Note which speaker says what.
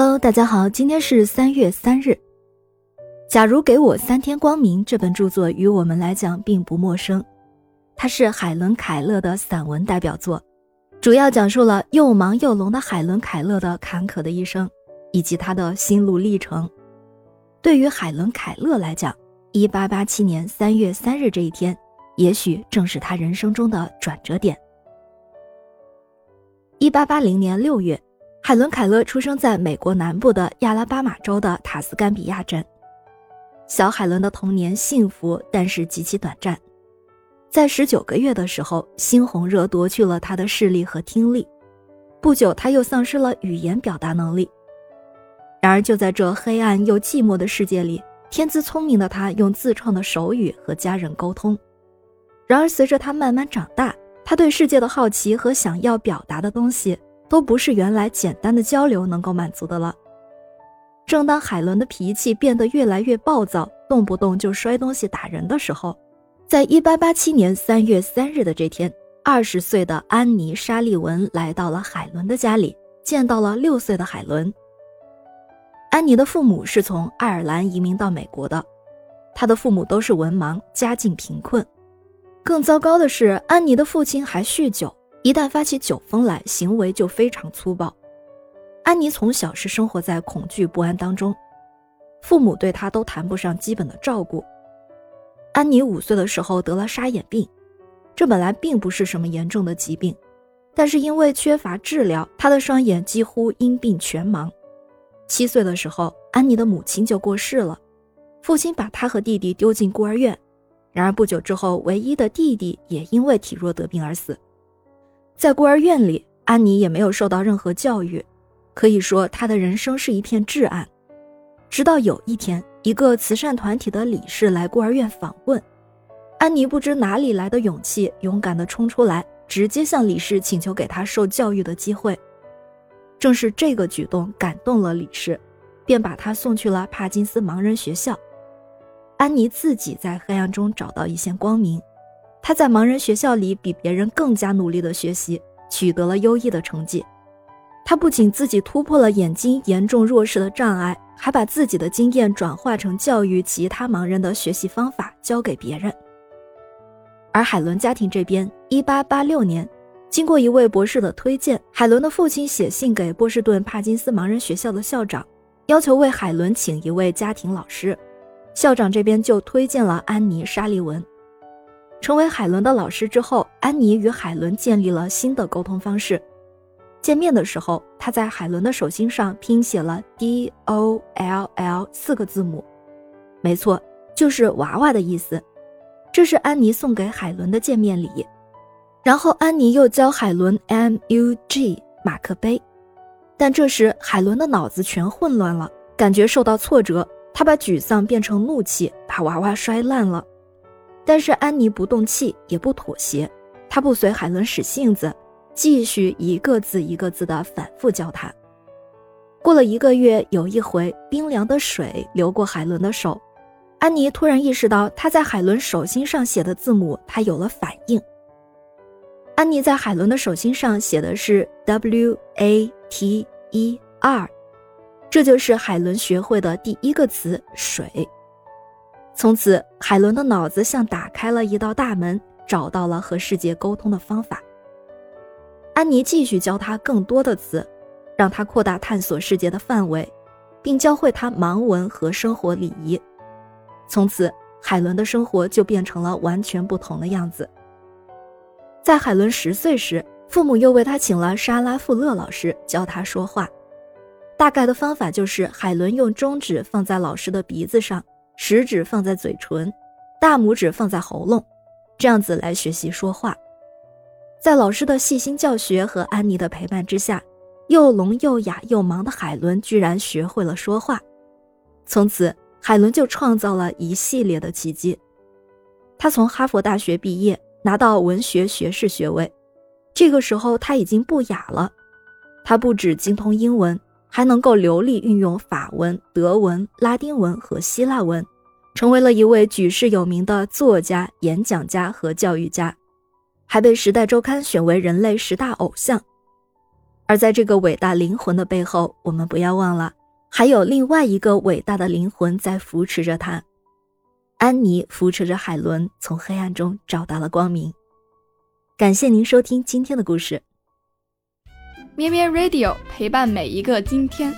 Speaker 1: Hello，大家好，今天是三月三日。假如给我三天光明，这本著作与我们来讲并不陌生。它是海伦·凯勒的散文代表作，主要讲述了又忙又聋的海伦·凯勒的坎坷的一生，以及他的心路历程。对于海伦·凯勒来讲，1887年3月3日这一天，也许正是他人生中的转折点。1880年6月。海伦·凯勒出生在美国南部的亚拉巴马州的塔斯干比亚镇。小海伦的童年幸福，但是极其短暂。在十九个月的时候，猩红热夺去了他的视力和听力，不久他又丧失了语言表达能力。然而，就在这黑暗又寂寞的世界里，天资聪明的他用自创的手语和家人沟通。然而，随着他慢慢长大，他对世界的好奇和想要表达的东西。都不是原来简单的交流能够满足的了。正当海伦的脾气变得越来越暴躁，动不动就摔东西打人的时候，在1887年3月3日的这天，20岁的安妮·沙利文来到了海伦的家里，见到了六岁的海伦。安妮的父母是从爱尔兰移民到美国的，她的父母都是文盲，家境贫困。更糟糕的是，安妮的父亲还酗酒。一旦发起酒疯来，行为就非常粗暴。安妮从小是生活在恐惧不安当中，父母对她都谈不上基本的照顾。安妮五岁的时候得了沙眼病，这本来并不是什么严重的疾病，但是因为缺乏治疗，她的双眼几乎因病全盲。七岁的时候，安妮的母亲就过世了，父亲把她和弟弟丢进孤儿院。然而不久之后，唯一的弟弟也因为体弱得病而死。在孤儿院里，安妮也没有受到任何教育，可以说她的人生是一片至暗。直到有一天，一个慈善团体的理事来孤儿院访问，安妮不知哪里来的勇气，勇敢地冲出来，直接向理事请求给她受教育的机会。正是这个举动感动了理事，便把她送去了帕金斯盲人学校。安妮自己在黑暗中找到一线光明。他在盲人学校里比别人更加努力的学习，取得了优异的成绩。他不仅自己突破了眼睛严重弱视的障碍，还把自己的经验转化成教育其他盲人的学习方法，教给别人。而海伦家庭这边，1886年，经过一位博士的推荐，海伦的父亲写信给波士顿帕金斯盲人学校的校长，要求为海伦请一位家庭老师。校长这边就推荐了安妮·沙利文。成为海伦的老师之后，安妮与海伦建立了新的沟通方式。见面的时候，她在海伦的手心上拼写了 D O L L 四个字母，没错，就是娃娃的意思。这是安妮送给海伦的见面礼。然后安妮又教海伦 M U G 马克杯，但这时海伦的脑子全混乱了，感觉受到挫折，她把沮丧变成怒气，把娃娃摔烂了。但是安妮不动气，也不妥协，她不随海伦使性子，继续一个字一个字的反复教他。过了一个月，有一回冰凉的水流过海伦的手，安妮突然意识到她在海伦手心上写的字母，她有了反应。安妮在海伦的手心上写的是 W A T E R，这就是海伦学会的第一个词“水”。从此，海伦的脑子像打开了一道大门，找到了和世界沟通的方法。安妮继续教他更多的词，让他扩大探索世界的范围，并教会他盲文和生活礼仪。从此，海伦的生活就变成了完全不同的样子。在海伦十岁时，父母又为他请了莎拉·富勒老师教他说话。大概的方法就是，海伦用中指放在老师的鼻子上。食指放在嘴唇，大拇指放在喉咙，这样子来学习说话。在老师的细心教学和安妮的陪伴之下，又聋又哑又盲的海伦居然学会了说话。从此，海伦就创造了一系列的奇迹。他从哈佛大学毕业，拿到文学学士学位。这个时候，他已经不哑了。他不止精通英文。还能够流利运用法文、德文、拉丁文和希腊文，成为了一位举世有名的作家、演讲家和教育家，还被《时代周刊》选为人类十大偶像。而在这个伟大灵魂的背后，我们不要忘了，还有另外一个伟大的灵魂在扶持着他。安妮扶持着海伦，从黑暗中找到了光明。感谢您收听今天的故事。
Speaker 2: 咩咩 Radio 陪伴每一个今天。